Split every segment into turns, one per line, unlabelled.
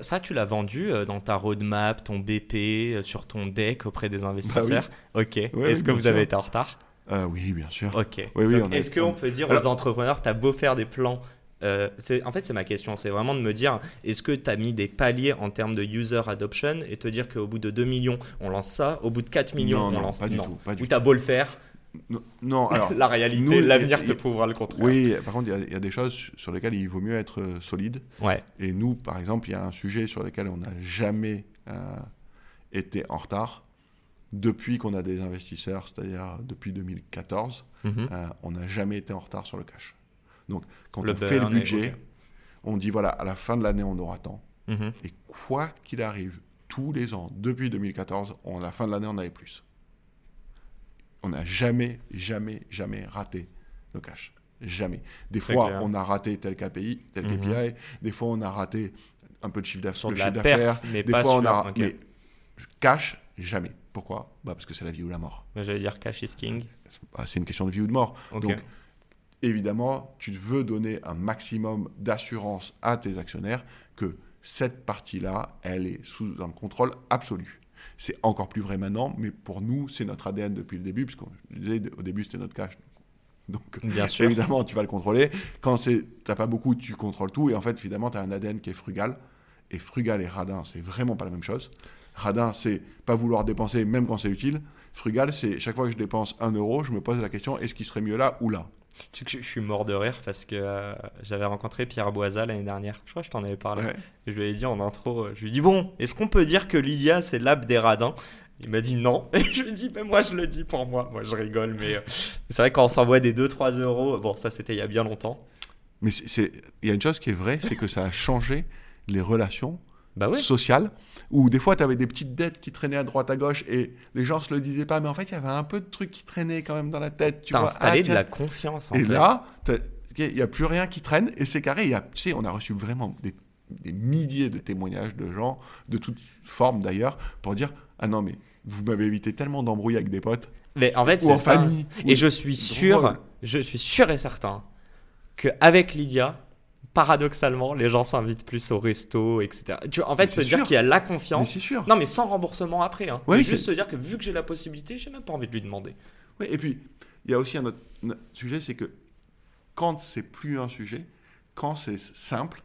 Ça, tu l'as vendu euh, dans ta roadmap, ton BP, euh, sur ton deck auprès des investisseurs Ok. Est-ce que vous avez été en retard
euh, Oui, bien sûr.
Ok. Est-ce qu'on peut dire aux entrepreneurs, tu as beau faire des plans en fait, c'est ma question. C'est vraiment de me dire est-ce que tu as mis des paliers en termes de user adoption et te dire qu'au bout de 2 millions, on lance ça, au bout de 4 millions, on lance
pas du tout. Pas
Ou tu as beau le faire,
non, alors.
la réalité, l'avenir te prouvera le contraire.
Oui, par contre, il y, a des choses sur lesquelles il vaut mieux être euh, solide.
Ouais.
Et nous, par exemple, il y a un sujet sur lequel on n'a jamais euh, été en retard. Depuis qu'on a des investisseurs, c'est-à-dire depuis 2014, mhm. euh, on n'a jamais été en retard sur le cash. Donc, quand on fait le budget, on dit voilà, à la fin de l'année, on aura tant. Mhm. Et quoi qu'il arrive, tous les ans, depuis 2014, à la fin de l'année, on avait plus on n'a jamais, jamais, jamais raté le cash. Jamais. Des fois, on a raté tel KPI, tel KPI. Mhm. Des fois, on a raté un peu de chiffre d'affaires.
Des
fois,
on
a. Mais cash, jamais. Pourquoi? Bah Parce que c'est la vie ou la mort.
J'allais dire cash is king.
Bah, c'est une question de vie ou de mort. Donc, évidemment, tu veux donner un maximum d'assurance à tes actionnaires que cette partie-là, elle est sous un contrôle absolu. C'est encore plus vrai maintenant, mais pour nous, c'est notre ADN depuis le début, puisqu'on disait au début, c'était notre cash. Donc,
Bien sûr.
évidemment, tu vas le contrôler. Quand tu n'as pas beaucoup, tu contrôles tout. Et en fait, évidemment, tu as un ADN qui est frugal. Et frugal et radin, c'est vraiment pas la même chose. Radin, c'est pas vouloir dépenser même quand c'est utile. Frugal, c'est chaque fois que je dépense un euro, je me pose la question est-ce qu'il serait mieux là ou là?
Tu sais que je suis mort de rire parce que euh, j'avais rencontré Pierre Boisa l'année dernière. Je crois que je t'en avais parlé. Et je lui ai dit en intro, euh, je lui ai dit bon, est-ce qu'on peut dire que Lydia c'est l'âme des radins? Il m'a dit non. Et je lui ai dit mais moi je le dis pour moi. Moi je rigole, mais euh, c'est vrai quand on s'envoie des 2-3 euros, bon ça c'était il y a bien longtemps.
Mais il y a une chose qui est vraie, c'est que ça a changé les relations
bah
sociales où des fois tu avais des petites dettes qui traînaient à droite à gauche et les gens se le disaient pas, mais en fait il y avait un peu de trucs qui traînaient quand même dans la tête.
Tu as installé ah, de la confiance.
et là, il n'y a plus rien qui traîne et c'est carré. Y a, tu sais, on a reçu vraiment des, milliers de témoignages de gens, de toutes formes d'ailleurs, pour dire Ah non, mais vous m'avez évité tellement d'embrouilles avec des potes.
Mais en fait, c'est ça. Famille, et je suis sûr, je suis sûr et certain qu'avec Lydia, paradoxalement, les gens s'invitent plus au resto, etc. Tu en fait, se dire qu'il y a la confiance.
c'est sûr.
Non, mais sans remboursement après. Hein. juste se dire que vu que j'ai la possibilité, j'ai même pas envie de lui demander.
Oui, et puis, il y a aussi un autre sujet, c'est que quand c'est plus un sujet, quand c'est simple,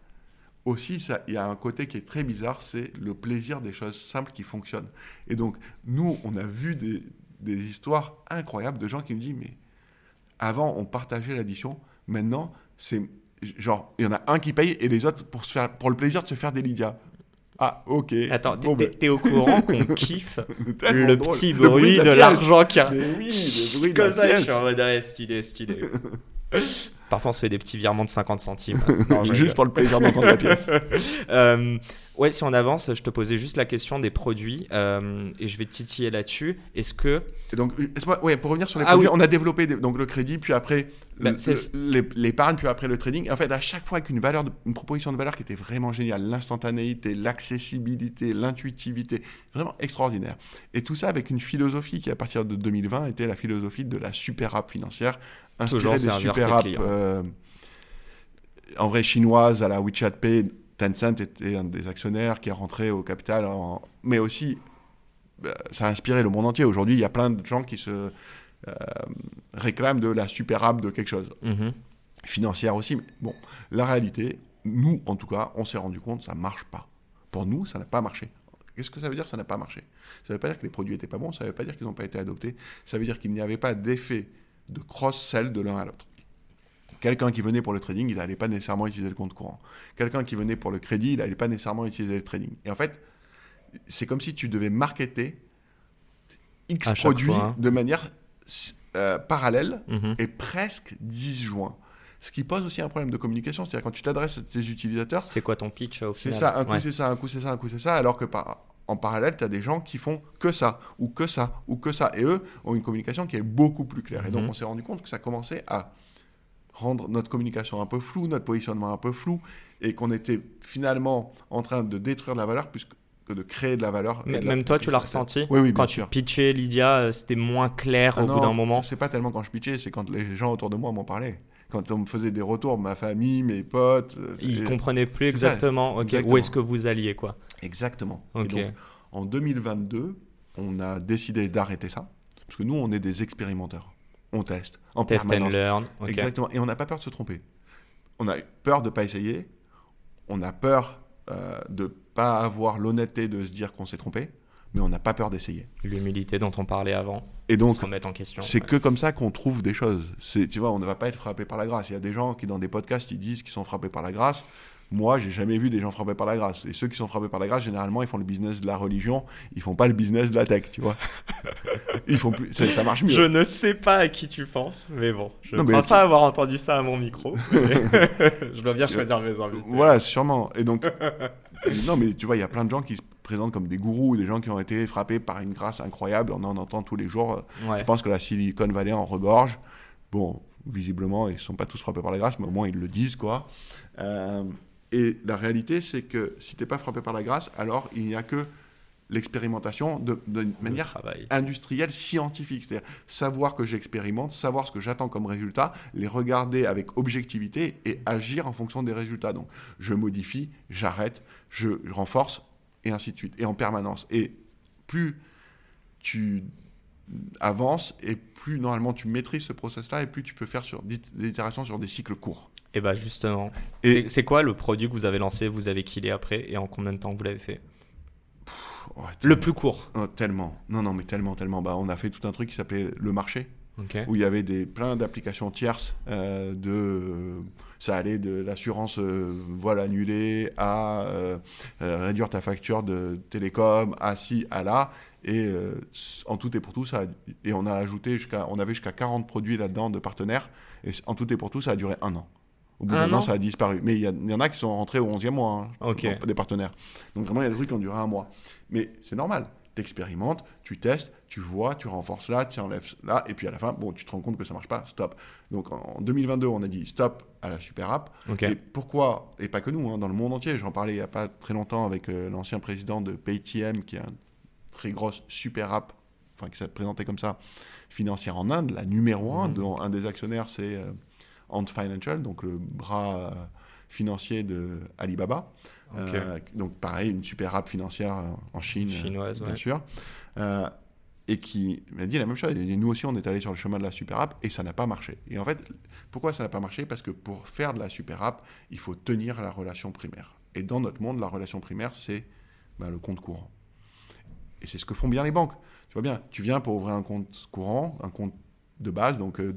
aussi, il y a un côté qui est très bizarre, c'est le plaisir des choses simples qui fonctionnent. Et donc, nous, on a vu des, des histoires incroyables de gens qui me disent, mais avant, on partageait l'addition, maintenant, c'est genre, il y en a un qui paye et les autres pour, se faire, pour le plaisir de se faire des Lydia. Ah, ok.
Attends, ben. t'es au courant qu'on kiffe le petit bruit, de, l'argent qui a.
oui, le bruit
Comme ça, je suis en mode, ah, stylé, stylé. Parfois, on se fait des petits virements de 50 centimes.
Juste pour le plaisir d'entendre la pièce.
euh, Ouais, si on avance, je te posais juste la question des produits euh, et je vais titiller là-dessus. Est-ce que.
donc, ouais, pour revenir sur les ah produits, on a développé donc, le crédit, puis après bah, l'épargne, puis après le trading. en fait, à chaque fois, avec une, valeur une proposition de valeur qui était vraiment géniale l'instantanéité, l'accessibilité, l'intuitivité, vraiment extraordinaire. Et tout ça avec une philosophie qui, à partir de 2020, était la philosophie de la super app financière, inspirée des super apps. Euh, en vrai chinoise à la WeChat Pay Tencent était un des actionnaires qui est rentré au capital, mais aussi bah, ça a inspiré le monde entier. Aujourd'hui, il y a plein de gens qui se euh, réclament de la super app de quelque chose. Mhm. Financière aussi. Mais bon, la réalité, nous en tout cas, on s'est rendu compte, ça ne marche pas. Pour nous, ça n'a pas marché. Qu'est-ce que ça veut dire ça n'a pas marché? Ça ne veut pas dire que les produits n'étaient pas bons, ça ne veut pas dire qu'ils n'ont pas été adoptés, ça veut dire qu'il n'y avait pas d'effet de cross-sell de l'un à l'autre. Quelqu'un qui venait pour le trading, il n'allait pas nécessairement utiliser le compte courant. Quelqu'un qui venait pour le crédit, il n'allait pas nécessairement utiliser le trading. Et en fait, c'est comme si tu devais marketer X produits de manière euh, parallèle mhm. et presque disjoint. Ce qui pose aussi un problème de communication, c'est-à-dire quand tu t'adresses à tes utilisateurs.
C'est quoi ton pitch au
C'est ça, un coup c'est ça, un coup c'est ça, un coup c'est ça, alors que par, en parallèle, tu as des gens qui font que ça, ou que ça, ou que ça. Et eux ont une communication qui est beaucoup plus claire. Et donc, mhm. on s'est rendu compte que ça commençait à rendre notre communication un peu floue, notre positionnement un peu flou, et qu'on était finalement en train de détruire de la valeur plus que de créer de la valeur.
même toi, tu l'as ressenti
Oui, oui,
Quand tu pitchais Lydia, euh, c'était moins clair ah au bout d'un moment
C'est pas tellement quand je pitchais, c'est quand les gens autour de moi m'en parlaient quand on me faisait des retours, ma famille, mes potes.
Euh, Ils comprenaient plus exactement, où est-ce que vous alliez, quoi.
Exactement. donc, en 2022, on a décidé d'arrêter ça, parce que nous, on est des expérimenteurs. On teste en
Test
permanence.
And learn.
Exactement. Et on n'a pas peur de se tromper. On a peur de ne pas essayer. On a peur euh, de ne pas avoir l'honnêteté de se dire qu'on s'est trompé mais on n'a pas peur d'essayer.
L'humilité dont on parlait avant.
Et donc,
en question.
C'est que comme ça qu'on trouve des choses. Tu vois, on ne va pas être frappé par la grâce. Il y a des gens qui, dans des podcasts, ils disent qu'ils sont frappés par la grâce. Moi, j'ai jamais vu des gens frappés par la grâce. Et ceux qui sont frappés par la grâce, généralement, ils font le business de la religion. Ils font pas le business de la tech, tu vois. ils font plus... ça, marche mieux.
Je ne sais pas à qui tu penses, mais bon, je ne crois pas avoir entendu ça à mon micro. je dois bien choisir mes invités.
Voilà, sûrement. Et donc, non, mais tu vois, il y a plein de gens qui se présentent comme des gourous, des gens qui ont été frappés par une grâce incroyable. On en entend tous les jours. Je pense que la Silicon Valley en regorge. Bon, visiblement, ils ne sont pas tous frappés par la grâce, mais au moins ils le disent, quoi. Euh, et la réalité, c'est que si tu n'es pas frappé par la grâce, alors il n'y a que l'expérimentation de, manière industrielle, scientifique. C'est-à-dire savoir que j'expérimente, savoir ce que j'attends comme résultat, les regarder avec objectivité et agir en fonction des résultats. Donc je modifie, j'arrête, je renforce, et ainsi de suite, et en permanence. Et plus tu avances, et plus normalement tu maîtrises ce process-là, et plus tu peux faire sur des itérations sur des cycles courts.
Et bah justement, c'est quoi le produit que vous avez lancé, vous avez killé après, et en combien de temps vous l'avez fait? Le plus court.
Oh, tellement. Non, non, mais tellement, tellement. Bah, on a fait tout un truc qui s'appelait le marché. où il y avait des, plein d'applications tierces euh, de ça allait de l'assurance euh, voile annulée à euh, réduire ta facture de télécom à ci à là et en tout et pour tout ça et on a ajouté jusqu'à on avait jusqu'à 40 produits là-dedans de partenaires et en tout et pour tout ça a duré un an au bout d'un an, ça a disparu. Mais il y, en a qui sont rentrés au 11e mois, hein, des partenaires. Donc vraiment, il y a des trucs qui ont duré un mois. Mais c'est normal. Tu expérimentes, tu testes, tu vois, tu renforces là, tu enlèves là, et puis à la fin, bon, tu te rends compte que ça marche pas, stop. Donc en 2022, on a dit stop à la super app. Et pourquoi Et pas que nous, hein, dans le monde entier. J'en parlais il n'y a pas très longtemps avec euh, l'ancien président de Paytm, qui est une très grosse super app, enfin qui s'est présenté comme ça, financière en Inde, la numéro un, mmh. dont un des actionnaires c'est euh, Ant Financial, donc le bras euh, financier de Alibaba. Euh, donc pareil, une super app financière en Chine,
Chinoise,
bien sûr. Euh, et qui m'a dit la même chose. Et nous aussi, on est allé sur le chemin de la super app et ça n'a pas marché. Et en fait, pourquoi ça n'a pas marché? Parce que pour faire de la super app, il faut tenir la relation primaire. Et dans notre monde, la relation primaire, c'est bah, le compte courant. Et c'est ce que font bien les banques. Tu vois bien, tu viens pour ouvrir un compte courant, un compte de base, donc euh,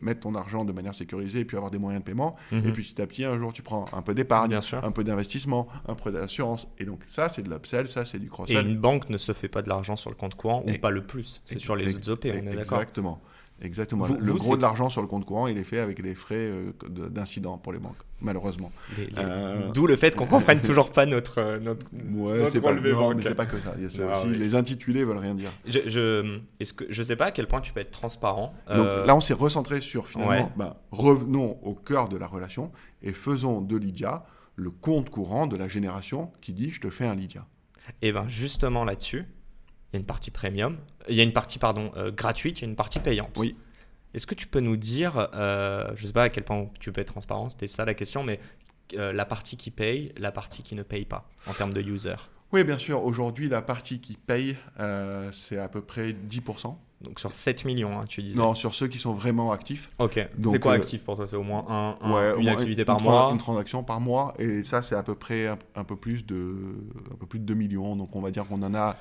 mettre ton argent de manière sécurisée et puis avoir des moyens de paiement. Et mhm. puis petit à petit, un jour, tu prends un peu d'épargne, un peu d'investissement, un peu d'assurance. Et donc ça, c'est de l'upsell, ça, c'est du cross-sell.
Et une banque ne se fait pas de l'argent sur le compte courant, ou pas le plus, c'est sur les autres OP, on est d'accord
Exactement. Exactement. le gros de l'argent sur le compte courant, il est fait avec les frais euh, d'incident pour les banques, malheureusement.
Euh, D'où le fait qu'on comprenne toujours pas notre euh, notre,
ouais, c'est pas, non, mais c'est pas que ça. Il y a ah aussi, Les intitulés veulent rien dire.
Je, je, est-ce que je sais pas à quel point tu peux être transparent.
Donc là, on s'est recentré sur finalement, bah, revenons au cœur de la relation et faisons de Lydia le compte courant de la génération qui dit je te fais un Lydia.
Et eh ben justement là-dessus, il y a une partie premium, il y a une partie pardon euh, gratuite, il y a une partie payante.
Oui.
Est-ce que tu peux nous dire, euh, je ne sais pas à quel point tu peux être transparent, c'était ça la question, mais euh, la partie qui paye, la partie qui ne paye pas en termes de user?
Oui, bien sûr. Aujourd'hui, la partie qui paye, c'est à peu près 10%.
Donc sur 7 millions, hein, tu disais
Non, sur ceux qui sont vraiment actifs.
Ok. C'est quoi actif pour toi? C'est au moins un, une activité par mois?
Une transaction par mois. Et ça, c'est à peu près un, peu plus de, un peu plus de 2 millions. Donc on va dire qu'on en a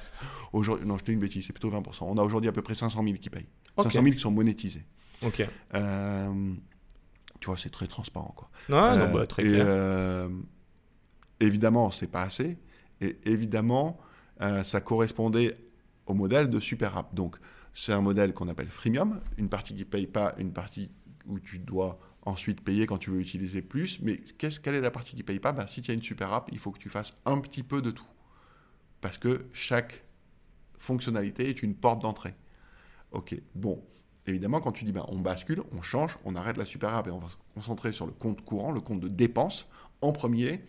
aujourd'hui. Non, je dis une bêtise, c'est plutôt 20%. On a aujourd'hui à peu près 500 000 qui payent. 500 000 qui sont monétisés.
Ok.
Euh, tu vois, c'est très transparent. Quoi.
Ouais, non, bah, très clair.
Euh, évidemment, c'est pas assez. Et évidemment, euh, ça correspondait au modèle de Super App. Donc, c'est un modèle qu'on appelle freemium, une partie qui ne paye pas, une partie où tu dois ensuite payer quand tu veux utiliser plus. Mais qu'est-ce, quelle est la partie qui ne paye pas? Ben, Si tu as une super app, il faut que tu fasses un petit peu de tout. Parce que chaque fonctionnalité est une porte d'entrée. Ok, bon. Évidemment, quand tu dis ben, on bascule, on change, on arrête la super app et on va se concentrer sur le compte courant, le compte de dépenses en premier.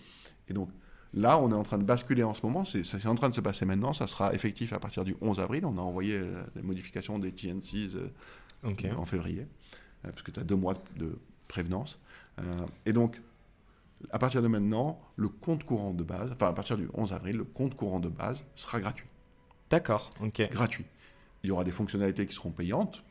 Et donc là, on est en train de basculer en ce moment, c'est, c'est en train de se passer maintenant, ça sera effectif à partir du 11 avril. On a envoyé euh, les modifications des TNCs euh, en février, euh, parce que tu as deux mois de prévenance. et donc, à partir de maintenant, le compte courant de base, enfin à partir du 11 avril, le compte courant de base sera gratuit.
D'accord, ok.
Gratuit. Il y aura des fonctionnalités qui seront payantes,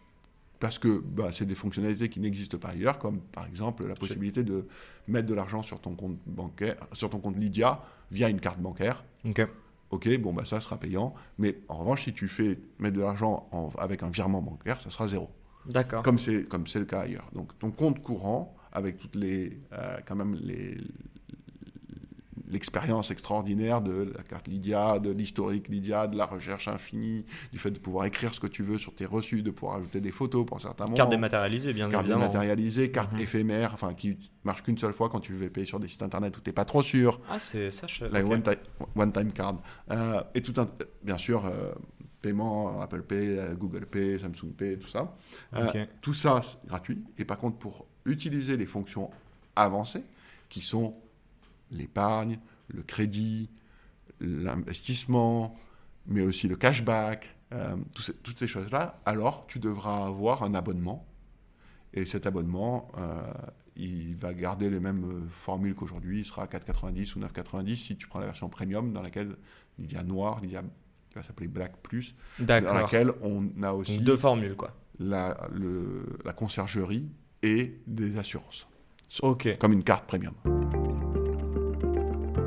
parce que bah, c'est des fonctionnalités qui n'existent pas ailleurs, comme par exemple la possibilité de mettre de l'argent sur ton compte bancaire, sur ton compte Lydia via une carte bancaire.
Ok.
Ok, bon bah ça sera payant, mais en revanche si tu fais mettre de l'argent avec un virement bancaire, ça sera zéro.
D'accord.
Comme c'est comme c'est le cas ailleurs. Donc ton compte courant avec toutes les euh, quand même les l'expérience extraordinaire de la carte Lydia, de l'historique Lydia, de la recherche infinie, du fait de pouvoir écrire ce que tu veux sur tes reçus, de pouvoir ajouter des photos pour certains moments.
Carte dématérialisée, bien
carte
évidemment.
Carte dématérialisée, carte mhm. éphémère, enfin qui marche qu'une seule fois quand tu veux payer sur des sites internet où tu n'es pas trop sûr.
Ah, c'est ça, je...
La one-time card. Euh, et tout un, bien sûr, euh, paiement, Apple Pay, euh, Google Pay, Samsung Pay, tout ça. Tout ça, c'est gratuit. Et par contre, pour utiliser les fonctions avancées, qui sont l'épargne, le crédit, l'investissement, mais aussi le cashback, euh, toutes ces choses-là, alors tu devras avoir un abonnement. Et cet abonnement, euh, il va garder les mêmes euh, formules qu'aujourd'hui. Il sera à 4,90 ou 9,90 si tu prends la version premium dans laquelle il y a noir, il y a, qui va s'appeler Black Plus, dans laquelle on a aussi
deux formules quoi.
La, la conciergerie et des assurances.
Ok.
Comme une carte premium.